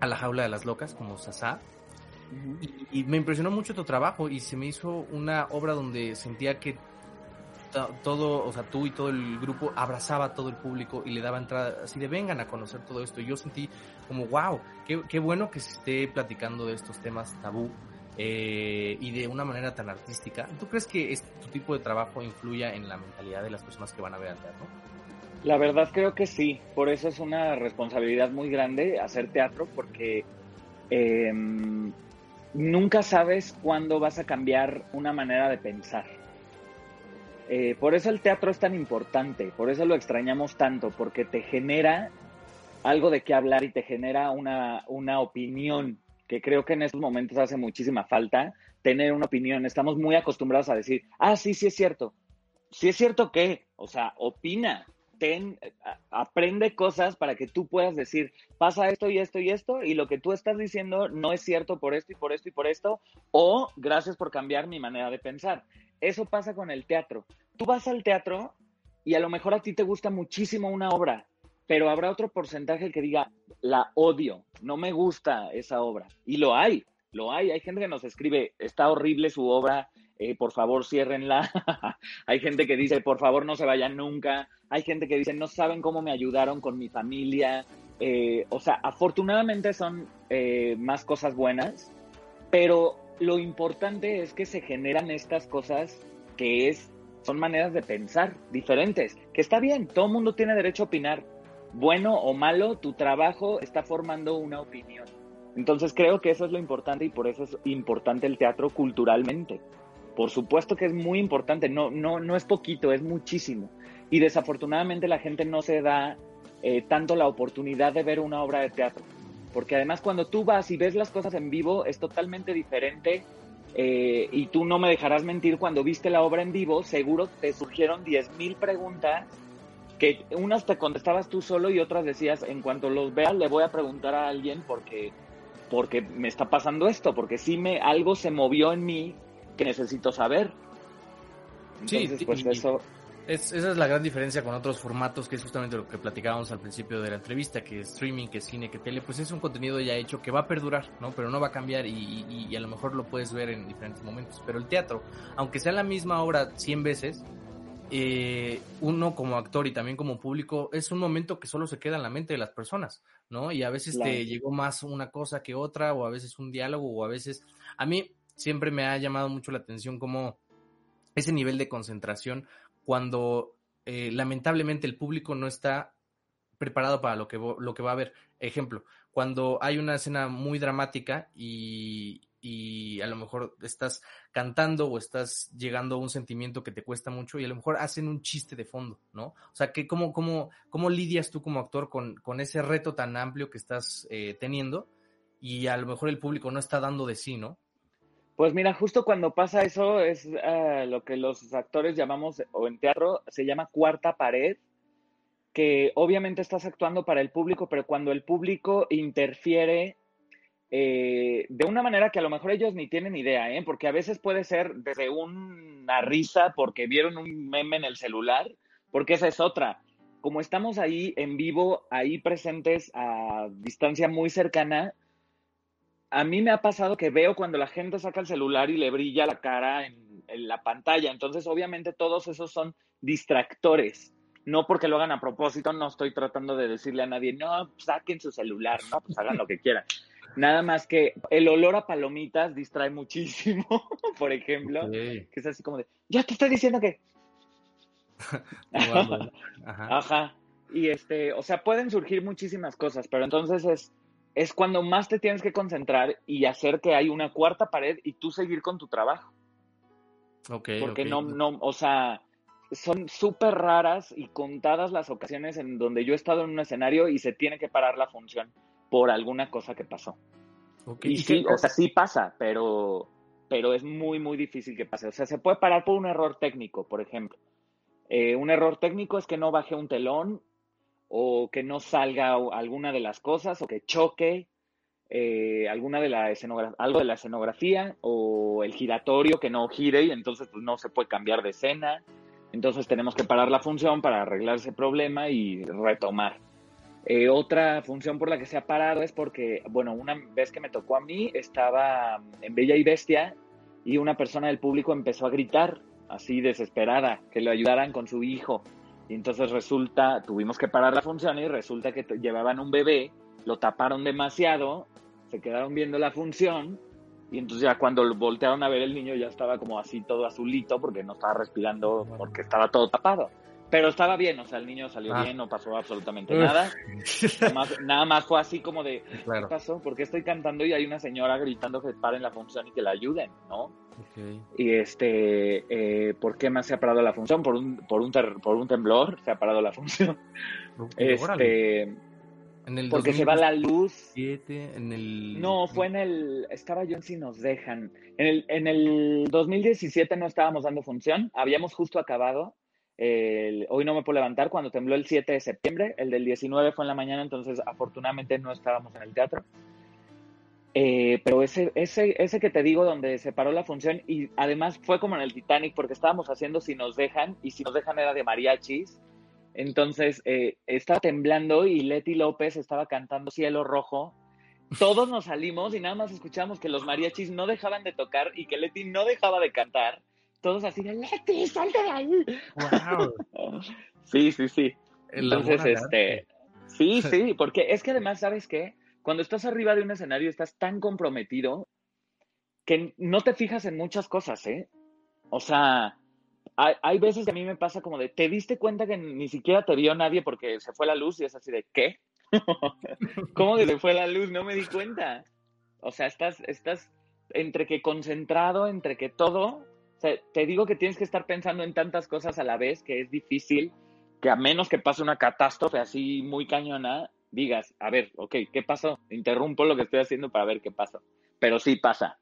a la jaula de las locas como Sasá y, y, me impresionó mucho tu trabajo y se me hizo una obra donde sentía que todo, o sea, tú y todo el grupo abrazaba a todo el público y le daba entrada así de vengan a conocer todo esto. Y yo sentí como, wow, qué, qué bueno que se esté platicando de estos temas tabú eh, y de una manera tan artística. ¿Tú crees que este, tu tipo de trabajo influya en la mentalidad de las personas que van a ver al teatro? La verdad creo que sí, por eso es una responsabilidad muy grande hacer teatro porque em, nunca sabes cuándo vas a cambiar una manera de pensar eh, por eso el teatro es tan importante, por eso lo extrañamos tanto, porque te genera algo de qué hablar y te genera una, una opinión, que creo que en estos momentos hace muchísima falta tener una opinión. Estamos muy acostumbrados a decir, ah, sí, sí es cierto. Sí es cierto que, o sea, opina, ten, aprende cosas para que tú puedas decir, pasa esto y esto y esto, y lo que tú estás diciendo no es cierto por esto y por esto y por esto, o gracias por cambiar mi manera de pensar. Eso pasa con el teatro. Tú vas al teatro y a lo mejor a ti te gusta muchísimo una obra, pero habrá otro porcentaje que diga, la odio, no me gusta esa obra. Y lo hay, lo hay. Hay gente que nos escribe, está horrible su obra, eh, por favor ciérrenla. hay gente que dice, por favor no se vayan nunca. Hay gente que dice, no saben cómo me ayudaron con mi familia. Eh, o sea, afortunadamente son eh, más cosas buenas, pero lo importante es que se generan estas cosas que es, son maneras de pensar diferentes, que está bien, todo el mundo tiene derecho a opinar, bueno o malo, tu trabajo está formando una opinión. Entonces creo que eso es lo importante y por eso es importante el teatro culturalmente. Por supuesto que es muy importante, no, no, no es poquito, es muchísimo. Y desafortunadamente la gente no se da eh, tanto la oportunidad de ver una obra de teatro porque además cuando tú vas y ves las cosas en vivo es totalmente diferente eh, y tú no me dejarás mentir, cuando viste la obra en vivo, seguro te surgieron 10.000 preguntas que unas te contestabas tú solo y otras decías, en cuanto los vea, le voy a preguntar a alguien porque, porque me está pasando esto, porque sí me, algo se movió en mí que necesito saber. Entonces, sí, pues eso esa es la gran diferencia con otros formatos, que es justamente lo que platicábamos al principio de la entrevista, que streaming, que cine, que tele, pues es un contenido ya hecho que va a perdurar, ¿no? Pero no va a cambiar y, a lo mejor lo puedes ver en diferentes momentos. Pero el teatro, aunque sea la misma obra 100 veces, eh, uno como actor y también como público, es un momento que solo se queda en la mente de las personas, ¿no? Y a veces te llegó más una cosa que otra, o a veces un diálogo, o a veces... A mí siempre me ha llamado mucho la atención como ese nivel de concentración cuando eh, lamentablemente el público no está preparado para lo que, lo que va a ver. Ejemplo, cuando hay una escena muy dramática y, y a lo mejor estás cantando o estás llegando a un sentimiento que te cuesta mucho y a lo mejor hacen un chiste de fondo, ¿no? O sea, que ¿cómo, cómo, cómo lidias tú como actor con, con ese reto tan amplio que estás eh, teniendo y a lo mejor el público no está dando de sí, ¿no? Pues mira, justo cuando pasa eso es eh, lo que los actores llamamos, o en teatro se llama cuarta pared, que obviamente estás actuando para el público, pero cuando el público interfiere eh, de una manera que a lo mejor ellos ni tienen idea, ¿eh? porque a veces puede ser desde una risa porque vieron un meme en el celular, porque esa es otra. Como estamos ahí en vivo, ahí presentes a distancia muy cercana, a mí me ha pasado que veo cuando la gente saca el celular y le brilla la cara en, la pantalla. Entonces, obviamente, todos esos son distractores. No porque lo hagan a propósito, no estoy tratando de decirle a nadie, no, saquen su celular, no, pues hagan lo que quieran. Nada más que el olor a palomitas distrae muchísimo, por ejemplo, que es así como de, ya te estoy diciendo que... Ajá. Ajá. Y este, o sea, pueden surgir muchísimas cosas, pero entonces es es cuando más te tienes que concentrar y hacer que hay una cuarta pared y tú seguir con tu trabajo. Ok. Porque no, no, o sea, son súper raras y contadas las ocasiones en donde yo he estado en un escenario y se tiene que parar la función por alguna cosa que pasó. Okay. Y, sí, o sea, sí pasa, pero, pero es muy, muy difícil que pase. O sea, se puede parar por un error técnico, por ejemplo. Eh, un error técnico es que no baje un telón o que no salga alguna de las cosas o que choque eh, alguna de la algo de la escenografía o el giratorio que no gire y entonces pues, no se puede cambiar de escena. Entonces tenemos que parar la función para arreglar ese problema y retomar. Eh, otra función por la que se ha parado es porque, bueno, una vez que me tocó a mí, estaba en Bella y Bestia y una persona del público empezó a gritar, así desesperada, que le ayudaran con su hijo. Y entonces resulta, tuvimos que parar la función y resulta que llevaban un bebé, lo taparon demasiado, se quedaron viendo la función y entonces ya cuando voltearon a ver el niño ya estaba como así todo azulito porque no estaba respirando porque estaba todo tapado. Pero estaba bien, o sea, el niño salió ah. bien, no pasó absolutamente nada. Nada más, fue así como de, ¿qué pasó? Porque estoy cantando y hay una señora gritando que paren la función y que la ayuden, ¿no? Y este, eh, ¿por qué más se ha parado la función? Por un, por un, por un temblor se ha parado la función. este, en el porque se va la luz. En el... No, fue en el, estaba yo en si nos dejan. En el, en el 2017 no estábamos dando función, habíamos justo acabado hoy no me puedo levantar cuando tembló el 7 de septiembre, el del 19 fue en la mañana, entonces afortunadamente no estábamos en el teatro. Eh, pero ese, ese, ese que te digo donde se paró la función y además fue como en el Titanic porque estábamos haciendo Si nos dejan y Si nos dejan era de mariachis. Entonces eh, estaba temblando y Leti López estaba cantando Cielo Rojo. Todos nos salimos y nada más escuchamos que los mariachis no dejaban de tocar y que Leti no dejaba de cantar todos así de Leti, salte de ahí. Wow. sí, sí, sí. Entonces, este, sí, sí, porque es que además, ¿sabes qué? Cuando estás arriba de un escenario estás tan comprometido que no te fijas en muchas cosas, ¿eh? O sea, hay, hay, veces que a mí me pasa como de, ¿te diste cuenta que ni siquiera te vio nadie porque se fue la luz? Y es así de, ¿qué? ¿Cómo que se fue la luz? No me di cuenta. O sea, estás, estás entre que concentrado, entre que todo, te digo que tienes que estar pensando en tantas cosas a la vez que es difícil que a menos que pase una catástrofe así muy cañona, digas, a ver, ok, ¿qué pasó? Interrumpo lo que estoy haciendo para ver qué pasó. Pero sí pasa.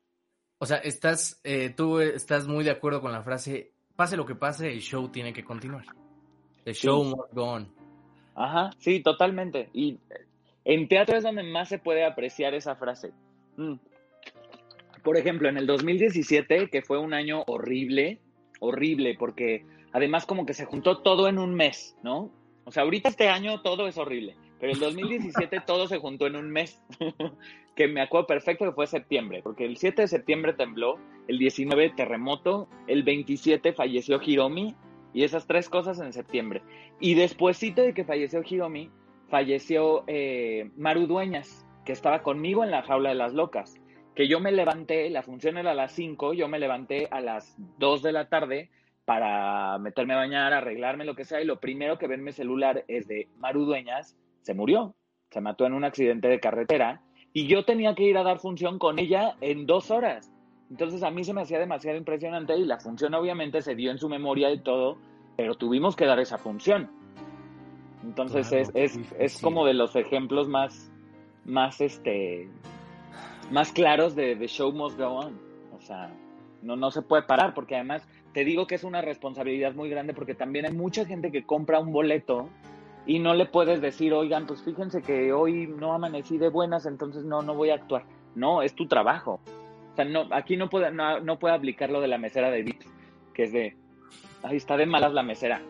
O sea, estás, eh, tú estás muy de acuerdo con la frase, pase lo que pase, el show tiene que continuar. The show must go on. Ajá, sí, totalmente. Y en teatro es donde más se puede apreciar esa frase. Mm. Por ejemplo, en el 2017, que fue un año horrible, horrible, porque además como que se juntó todo en un mes, ¿no? O sea, ahorita este año todo es horrible, pero el 2017 todo se juntó en un mes, que me acuerdo perfecto que fue septiembre, porque el 7 de septiembre tembló, el 19 terremoto, el 27 falleció Hiromi, y esas tres cosas en septiembre. Y despuésito de que falleció Hiromi, falleció eh, Maru Dueñas, que estaba conmigo en la jaula de las locas. Que yo me levanté, la función era a las 5, yo me levanté a las 2 de la tarde para meterme a bañar, arreglarme, lo que sea, y lo primero que ven en mi celular es de Maru Dueñas, se murió, se mató en un accidente de carretera, y yo tenía que ir a dar función con ella en dos horas. Entonces a mí se me hacía demasiado impresionante y la función obviamente se dio en su memoria y todo, pero tuvimos que dar esa función. Entonces es, es, es, como de los ejemplos más, más, este, más claros de The Show Must Go On. O sea, no, no se puede parar porque además te digo que es una responsabilidad muy grande porque también hay mucha gente que compra un boleto y no le puedes decir, oigan, pues fíjense que hoy no amanecí de buenas, entonces no, no voy a actuar. No, es tu trabajo. O sea, no, aquí no puede, no, no puede aplicar lo de la mesera de Vips, que es de, ahí está de malas la mesera.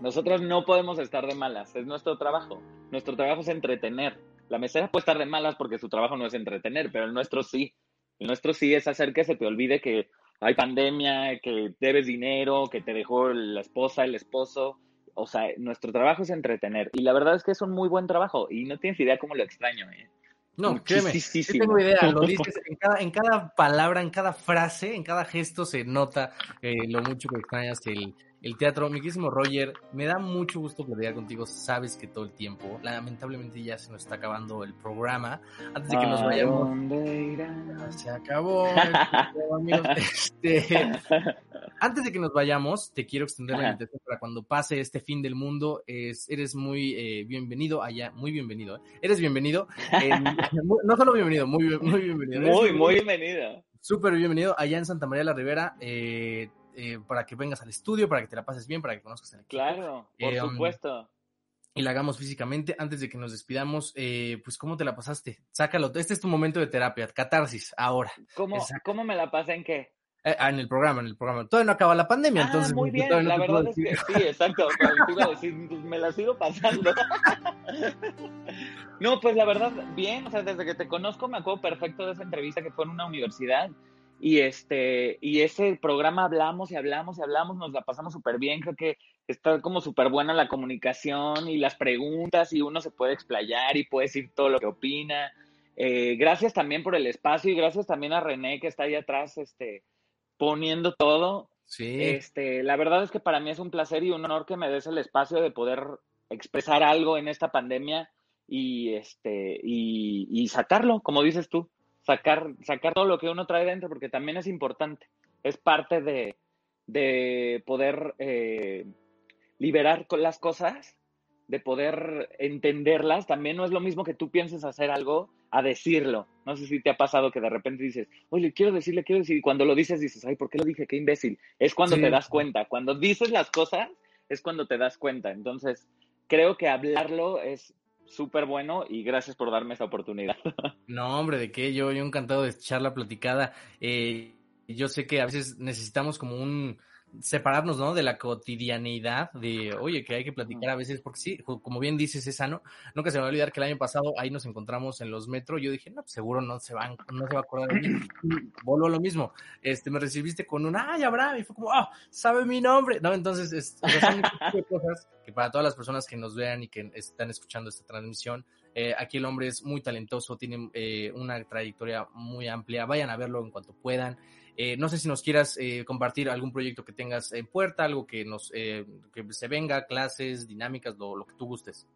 Nosotros no podemos estar de malas, es nuestro trabajo. Nuestro trabajo es entretener. La mesera puede estar de malas porque su trabajo no es entretener, pero el nuestro sí. El nuestro sí es hacer que se te olvide que hay pandemia, que debes dinero, que te dejó la esposa, el esposo. O sea, nuestro trabajo es entretener. Y la verdad es que es un muy buen trabajo y no tienes idea cómo lo extraño. ¿eh? No, créeme, tengo idea, lo dices en cada, en cada palabra, en cada frase, en cada gesto se nota eh, lo mucho que extrañas el, el teatro. Mi querísimo Roger, me da mucho gusto platicar contigo. Sabes que todo el tiempo, lamentablemente ya se nos está acabando el programa. Antes de que nos vayamos, se acabó. Este, antes de que nos vayamos, te quiero extender la invitación para cuando pase este fin del mundo. Es, eres muy eh, bienvenido allá, muy bienvenido. ¿eh? Eres bienvenido. no solo bienvenido, muy, muy bienvenido. Muy, muy bienvenido. Súper bienvenido allá en Santa María la Ribera. Eh, eh, para que vengas al estudio, para que te la pases bien, para que conozcas el equipo. Claro, por eh, um, supuesto. Y la hagamos físicamente. Antes de que nos despidamos, eh, pues, ¿cómo te la pasaste? Sácalo. Este es tu momento de terapia, catarsis, ahora. ¿Cómo, ¿cómo me la pasé en qué? Ah, en el programa, en el programa. Todavía no acaba la pandemia, ah, entonces. Muy pues, bien, la verdad es que sí, exacto. Pues, me la sigo pasando. no, pues la verdad, bien. O sea, desde que te conozco me acuerdo perfecto de esa entrevista que fue en una universidad. Y este, y ese programa hablamos y hablamos y hablamos, nos la pasamos súper bien, creo que está como súper buena la comunicación y las preguntas y uno se puede explayar y puede decir todo lo que opina. Eh, gracias también por el espacio y gracias también a René que está ahí atrás, este, poniendo todo. Sí. Este, la verdad es que para mí es un placer y un honor que me des el espacio de poder expresar algo en esta pandemia y este, y, y sacarlo, como dices tú sacar, sacar todo lo que uno trae dentro, porque también es importante. Es parte de, de poder eh, liberar las cosas, de poder entenderlas. También no es lo mismo que tú pienses hacer algo a decirlo. No sé si te ha pasado que de repente dices, oye, quiero decirle, quiero decir, y cuando lo dices dices, ay, ¿por qué lo dije? Qué imbécil. Es cuando te das cuenta. Cuando dices las cosas es cuando te das cuenta. Entonces, creo que hablarlo es súper bueno y gracias por darme esta oportunidad. No, hombre, de qué, yo, yo encantado de echar la platicada. Eh, yo sé que a veces necesitamos como un, separarnos, ¿no? De la cotidianeidad, de, oye, que hay que platicar a veces, porque sí, como bien dices, es sano. Nunca se me va a olvidar que el año pasado ahí nos encontramos en los metros. Yo dije, no, pues seguro no se van, no se va a acordar de mí. Vuelvo a lo mismo. Este, me recibiste con un, ay, Abraham, y fue como, ah, sabe mi nombre. No, entonces, es, son cosas que para todas las personas que nos vean y que están escuchando esta transmisión, eh, aquí el hombre es muy talentoso, tiene eh, una trayectoria muy amplia. Vayan a verlo en cuanto puedan. Eh, no sé si nos quieras eh, compartir algún proyecto que tengas en puerta, algo que nos eh, que se venga, clases, dinámicas, lo, que tú gustes.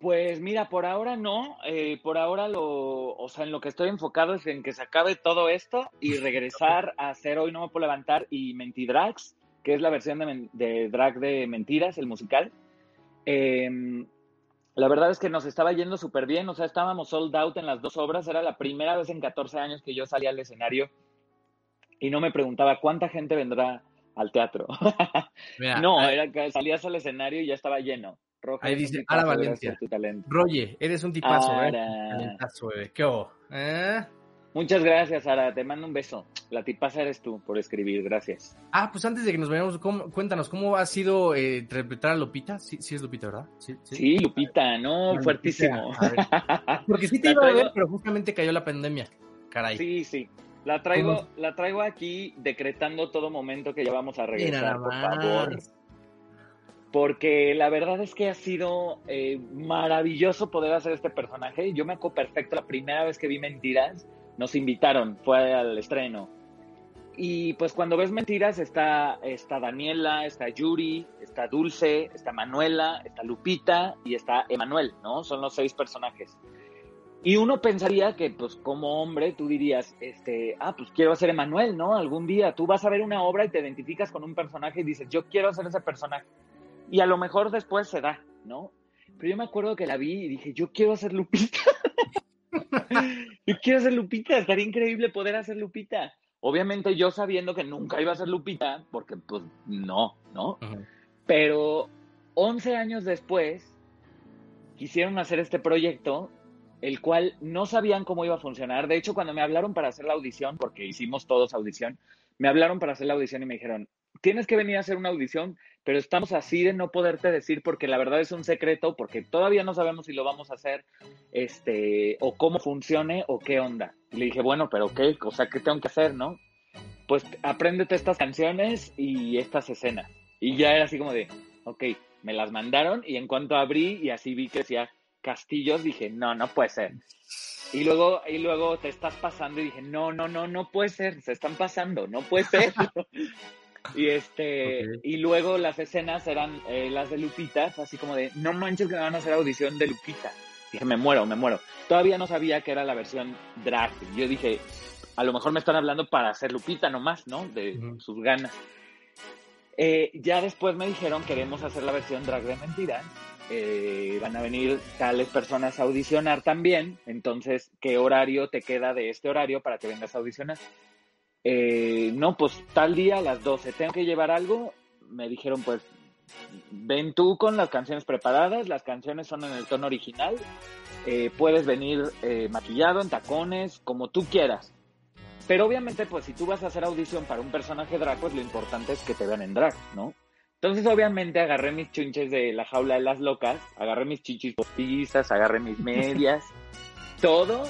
Pues mira, por ahora no, por ahora lo, o sea, en lo que estoy enfocado es en que se acabe todo esto y regresar a hacer Hoy No Me Puedo Levantar y Mentidrags, que es la versión de, de drag de Mentiras, el musical. Em, la verdad es que nos estaba yendo súper bien, o sea, estábamos sold out en las dos obras, era la primera vez en 14 años que yo salía al escenario y no me preguntaba cuánta gente vendrá al teatro. no, era que salías al escenario y ya estaba lleno. ahí dice Ara Valencia. Roye, eres un tipazo, ¿eh? ¿Qué ¿Eh? Muchas gracias, Ara. Te mando un beso. La tipaza eres tú por escribir. Gracias. Ah, pues antes de que nos vayamos, cuéntanos, ¿cómo ha sido eh, interpretar a Lupita? Sí, sí es Lupita, ¿verdad? Sí, Lupita, ¿no? Fuertísimo. Porque sí te iba a ver, pero justamente cayó la pandemia. Caray. Sí, sí. La traigo, la traigo aquí decretando todo momento que ya vamos a regresar, por favor. Porque la verdad es que ha sido eh, maravilloso poder hacer este personaje. Yo me acuerdo perfecto la primera vez que vi Mentiras nos invitaron, fue al estreno. Y pues cuando ves mentiras está, está Daniela, está Yuri, está Dulce, está Manuela, está Lupita y está Emanuel, ¿no? Son los seis personajes. Y uno pensaría que, pues, como hombre, tú dirías, este, ah, pues quiero ser Emanuel, ¿no? Algún día tú vas a ver una obra y te identificas con un personaje y dices, yo quiero ser ese personaje. Y a lo mejor después se da, ¿no? Pero yo me acuerdo que la vi y dije, yo quiero ser Lupita. yo quiero ser Lupita, estaría increíble poder hacer Lupita. Obviamente yo sabiendo que nunca iba a ser Lupita, porque pues no, ¿no? Pero 11 años después quisieron hacer este proyecto, el cual no sabían cómo iba a funcionar. De hecho, cuando me hablaron para hacer la audición, porque hicimos todos audición, me hablaron para hacer la audición y me dijeron, tienes que venir a hacer una audición, pero estamos así de no poderte decir porque la verdad es un secreto, porque todavía no sabemos si lo vamos a hacer, este, o cómo funcione o qué onda. Y le dije, bueno, pero qué, o sea, ¿qué tengo que hacer, no? Pues apréndete estas canciones y estas escenas. Y ya era así como de, ok, me las mandaron y en cuanto abrí y así vi que decía castillos, dije, no, no puede ser. Y luego, y luego te estás pasando y dije, no, no, no, no puede ser, se están pasando, no puede ser. y este, y luego las escenas eran eh, las de Lupita, así como de, no manches que me van a hacer audición de Lupita. Dije, me muero, me muero. Todavía no sabía que era la versión drag. Yo dije, a lo mejor me están hablando para hacer Lupita nomás, ¿no? De sus ganas. Eh, ya después me dijeron, queremos hacer la versión drag de mentira eh, van a venir tales personas a audicionar también, entonces, ¿qué horario te queda de este horario para que vengas a audicionar? Eh, no, pues tal día a las 12, ¿tengo que llevar algo? Me dijeron, pues, ven tú con las canciones preparadas, las canciones son en el tono original, eh, puedes venir maquillado, en tacones, como tú quieras. Pero obviamente, pues si tú vas a hacer audición para un personaje drag, pues lo importante es que te vean en drag, ¿no? Entonces, obviamente, agarré mis chunches de la jaula de las locas, agarré mis chichis postizas, agarré mis medias, todo,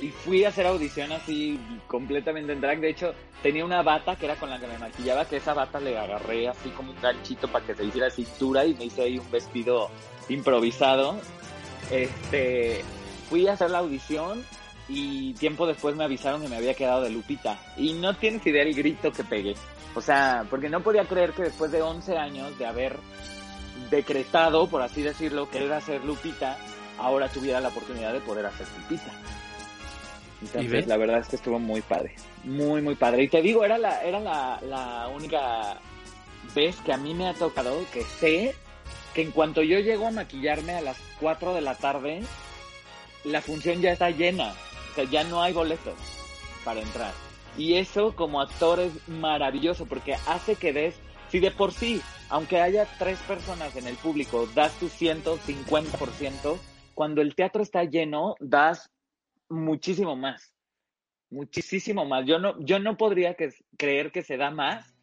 y fui a hacer audición así completamente en drag. De hecho, tenía una bata que era con la que me maquillaba, que esa bata le agarré así como un ganchito para que se hiciera cintura y me hice ahí un vestido improvisado. Este, fui a hacer la audición y tiempo después me avisaron que me había quedado de Lupita. Y no tienes idea el grito que pegué. O sea, porque no podía creer que después de 11 años de haber decretado, por así decirlo, querer hacer Lupita, ahora tuviera la oportunidad de poder hacer Lupita. Entonces, la verdad es que estuvo muy padre. Muy, muy padre. Y te digo, era la, era la, la única vez que a mí me ha tocado que sé que en cuanto yo llego a maquillarme a las 4 de la tarde, la función ya está llena. O sea, ya no hay boletos para entrar. Y eso como actor es maravilloso porque hace que des, si de por sí, aunque haya tres personas en el público, das tu 150%, cuando el teatro está lleno, das muchísimo más. Muchísimo más. Yo no, yo no podría creer que se da más,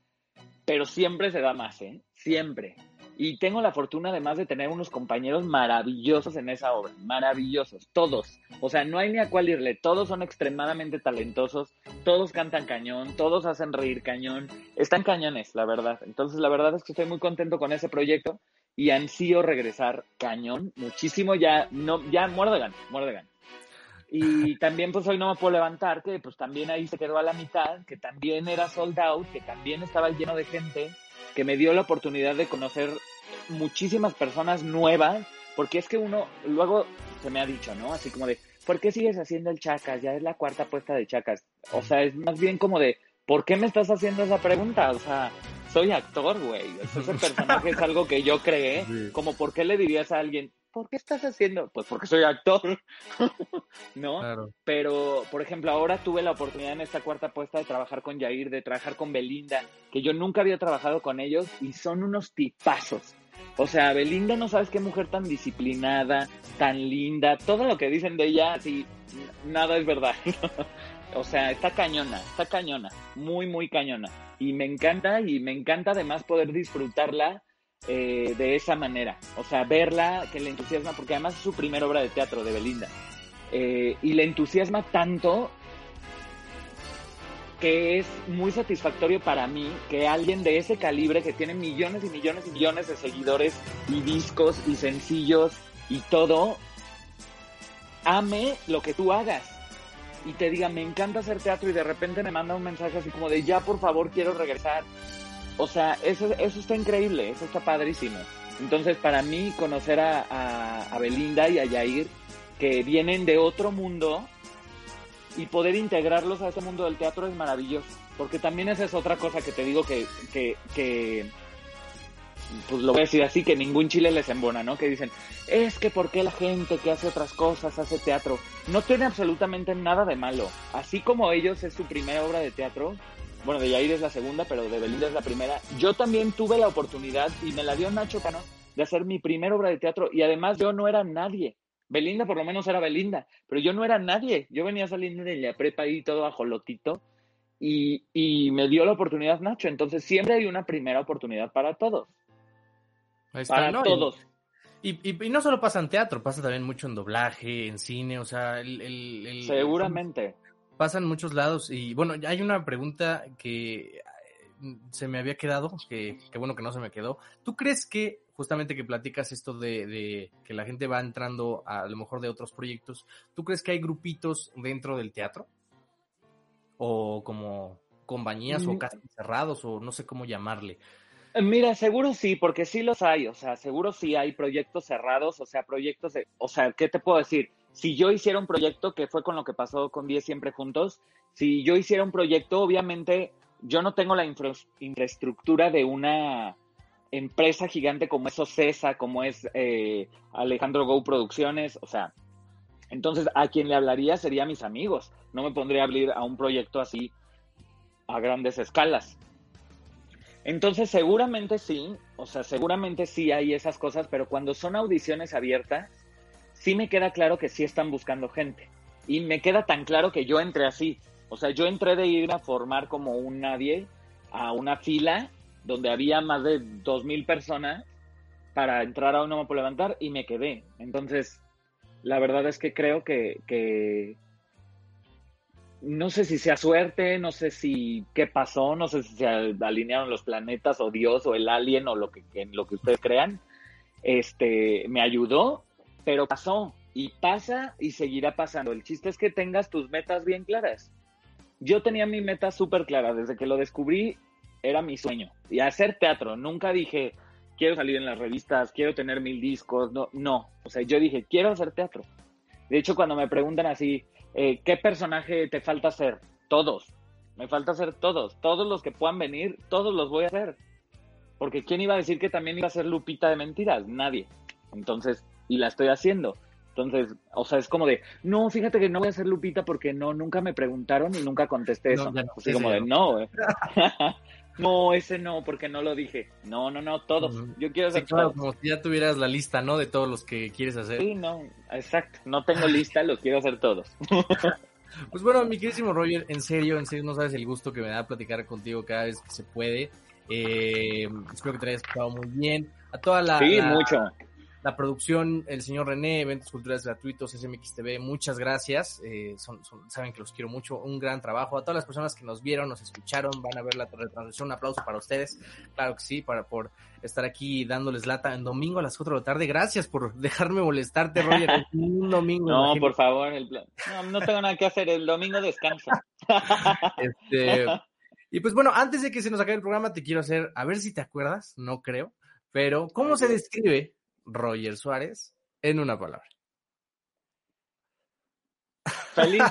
pero siempre se da más, ¿eh? Siempre. Y tengo la fortuna además de tener unos compañeros maravillosos en esa obra, maravillosos, todos. O sea, no hay ni a cuál irle, todos son extremadamente talentosos, todos cantan cañón, todos hacen reír cañón, están cañones, la verdad. Entonces, la verdad es que estoy muy contento con ese proyecto y ansío regresar cañón, muchísimo, ya, no, ya muerde gan, muerde gan. Y también pues hoy no me puedo levantar, que pues también ahí se quedó a la mitad, que también era sold out, que también estaba lleno de gente, que me dio la oportunidad de conocer muchísimas personas nuevas, porque es que uno, luego se me ha dicho, ¿no? Así como de, ¿por qué sigues haciendo el Chacas? Ya es la cuarta puesta de Chacas. O sea, es más bien como de, ¿por qué me estás haciendo esa pregunta? O sea, soy actor, güey. Ese personaje es algo que yo creé. Como, ¿por qué le dirías a alguien, ¿por qué estás haciendo? Pues porque soy actor, ¿no? Pero, por ejemplo, ahora tuve la oportunidad en esta cuarta puesta de trabajar con Jair, de trabajar con Belinda, que yo nunca había trabajado con ellos y son unos tipazos. O sea, Belinda no sabes qué mujer tan disciplinada, tan linda, todo lo que dicen de ella, sí, nada es verdad. o sea, está cañona, está cañona, muy, muy cañona. Y me encanta, y me encanta además poder disfrutarla eh, de esa manera. O sea, verla, que le entusiasma, porque además es su primera obra de teatro de Belinda. Eh, y le entusiasma tanto que es muy satisfactorio para mí que alguien de ese calibre, que tiene millones y millones y millones de seguidores y discos y sencillos y todo, ame lo que tú hagas y te diga, me encanta hacer teatro y de repente me manda un mensaje así como de, ya por favor quiero regresar. O sea, eso, eso está increíble, eso está padrísimo. Entonces, para mí, conocer a, a Belinda y a Yair, que vienen de otro mundo, y poder integrarlos a este mundo del teatro es maravilloso. Porque también esa es otra cosa que te digo que, que, pues lo voy a decir así, que ningún chile les embona, ¿no? Que dicen, es que ¿por qué la gente que hace otras cosas hace teatro? No tiene absolutamente nada de malo. Así como ellos es su primera obra de teatro, bueno, de Yair es la segunda, pero de Belinda es la primera, yo también tuve la oportunidad, y me la dio Nacho Cano, de hacer mi primera obra de teatro, y además yo no era nadie. Belinda por lo menos era Belinda, pero yo no era nadie. Yo venía saliendo de la prepa ahí todo ajolotito y, y me dio la oportunidad Nacho. Entonces siempre hay una primera oportunidad para todos. para todos. Y, y, no solo pasa en teatro, pasa también mucho en doblaje, en cine, o sea, el... Seguramente. Pasa en muchos lados y bueno, hay una pregunta que se me había quedado, que, que, bueno que no se me quedó. ¿Tú crees que justamente que platicas esto de, que la gente va entrando a, lo mejor de otros proyectos, ¿tú crees que hay grupitos dentro del teatro? O como compañías o mm. casting cerrados o no sé cómo llamarle. Mira, seguro sí, porque sí los hay, o sea, seguro sí hay proyectos cerrados, o sea, proyectos de, o sea, ¿qué te puedo decir? Si yo hiciera un proyecto, que fue con lo que pasó con 10 siempre juntos, si yo hiciera un proyecto, obviamente yo no tengo la infraestructura de una empresa gigante como es Ocesa, como es eh, Alejandro Go Producciones, o sea, entonces a quien le hablaría sería mis amigos, no me pondría a abrir a un proyecto así a grandes escalas. Entonces seguramente sí, o sea, seguramente sí hay esas cosas, pero cuando son audiciones abiertas, sí me queda claro que sí están buscando gente. Y me queda tan claro que yo entré así. O sea, yo entré de ir a formar como un nadie a una fila donde había más de 2.000 personas para entrar a un No levantar y me quedé. Entonces, la verdad es que creo que, no sé si sea suerte, no sé si qué pasó, no sé si se alinearon los planetas o Dios o el alien o lo que, lo que ustedes crean. Este, me ayudó, pero pasó y pasa y seguirá pasando. El chiste es que tengas tus metas bien claras. Yo tenía mi meta súper clara desde que lo descubrí era mi sueño. Y hacer teatro, nunca dije, quiero salir en las revistas, quiero tener mil discos, no, no. O sea, yo dije, quiero hacer teatro. De hecho, cuando me preguntan así, eh, ¿qué personaje te falta hacer? Todos. Me falta hacer todos. Todos los que puedan venir, todos los voy a hacer. Porque ¿quién iba a decir que también iba a ser Lupita de mentiras? Nadie. Entonces, y la estoy haciendo. Entonces, o sea, es como de, no, fíjate que no voy a ser Lupita porque no, nunca me preguntaron y nunca contesté eso. Así como de, no, No, ese no, porque no lo dije. No, no, no, todos. Yo quiero hacer Como si ya tuvieras la lista, ¿no? De todos los que quieres hacer. Sí, no, exacto. No tengo lista, los quiero hacer todos. pues bueno, mi queridísimo Roger, en serio, en serio, no sabes el gusto que me da platicar contigo cada vez que se puede. Eh, espero que te hayas pasado muy bien. A toda la. Sí, mucho la producción, el señor René, eventos culturales gratuitos, SMX TV, muchas gracias. Eh, son, saben que los quiero mucho, un gran trabajo. A todas las personas que nos vieron, nos escucharon, van a ver la retransmisión, un aplauso para ustedes. Claro que sí, para por estar aquí dándoles lata en domingo a las 4 de la tarde. Gracias por dejarme molestarte, Roger, un domingo. No, por favor, el plan. No, no tengo nada que hacer, el domingo descanso. este, y pues bueno, antes de que se nos acabe el programa, te quiero hacer, a ver si te acuerdas, no creo, pero ¿cómo se describe Roger Suárez en una palabra. Feliz.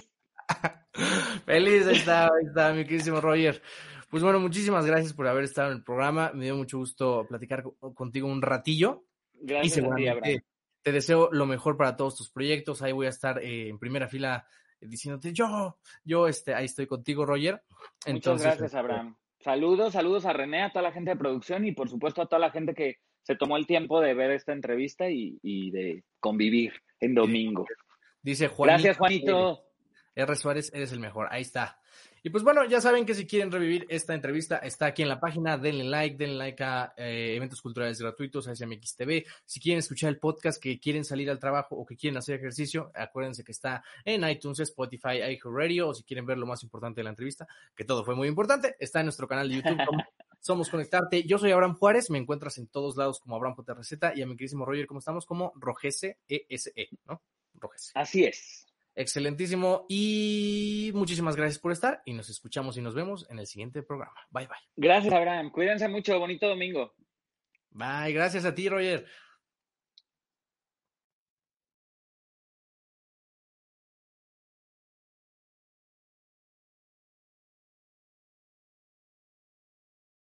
Feliz, ahí está, ahí está, mi queridísimo Roger. Pues bueno, muchísimas gracias por haber estado en el programa. Me dio mucho gusto platicar contigo un ratillo. Gracias, y seguramente, Te deseo lo mejor para todos tus proyectos. Ahí voy a estar eh, en primera fila diciéndote yo, yo, este, ahí estoy contigo, Roger. Muchas gracias, este, Abraham. Saludos, saludos a René, a toda la gente de producción y por supuesto a toda la gente que se tomó el tiempo de ver esta entrevista y, de convivir en domingo. Dice Juanito. Gracias, Juanito. R. Suárez, eres el mejor. Ahí está. Y pues bueno, ya saben que si quieren revivir esta entrevista, está aquí en la página, denle like, denle like a eh, eventos culturales gratuitos, a SMX TV. Si quieren escuchar el podcast, que quieren salir al trabajo o que quieren hacer ejercicio, acuérdense que está en iTunes, Spotify, Radio, o si quieren ver lo más importante de la entrevista, que todo fue muy importante, está en nuestro canal de YouTube. Somos Conectarte. Yo soy Abraham Juárez, me encuentras en todos lados como Abraham Receta y a mi queridísimo Roger, ¿cómo estamos? Como Rogese ESE, e, ¿no? Rogese. Así es. Excelentísimo y muchísimas gracias por estar y nos escuchamos y nos vemos en el siguiente programa. Bye bye. Gracias, Abraham. Cuídense mucho. Bonito domingo. Bye. Gracias a ti, Roger.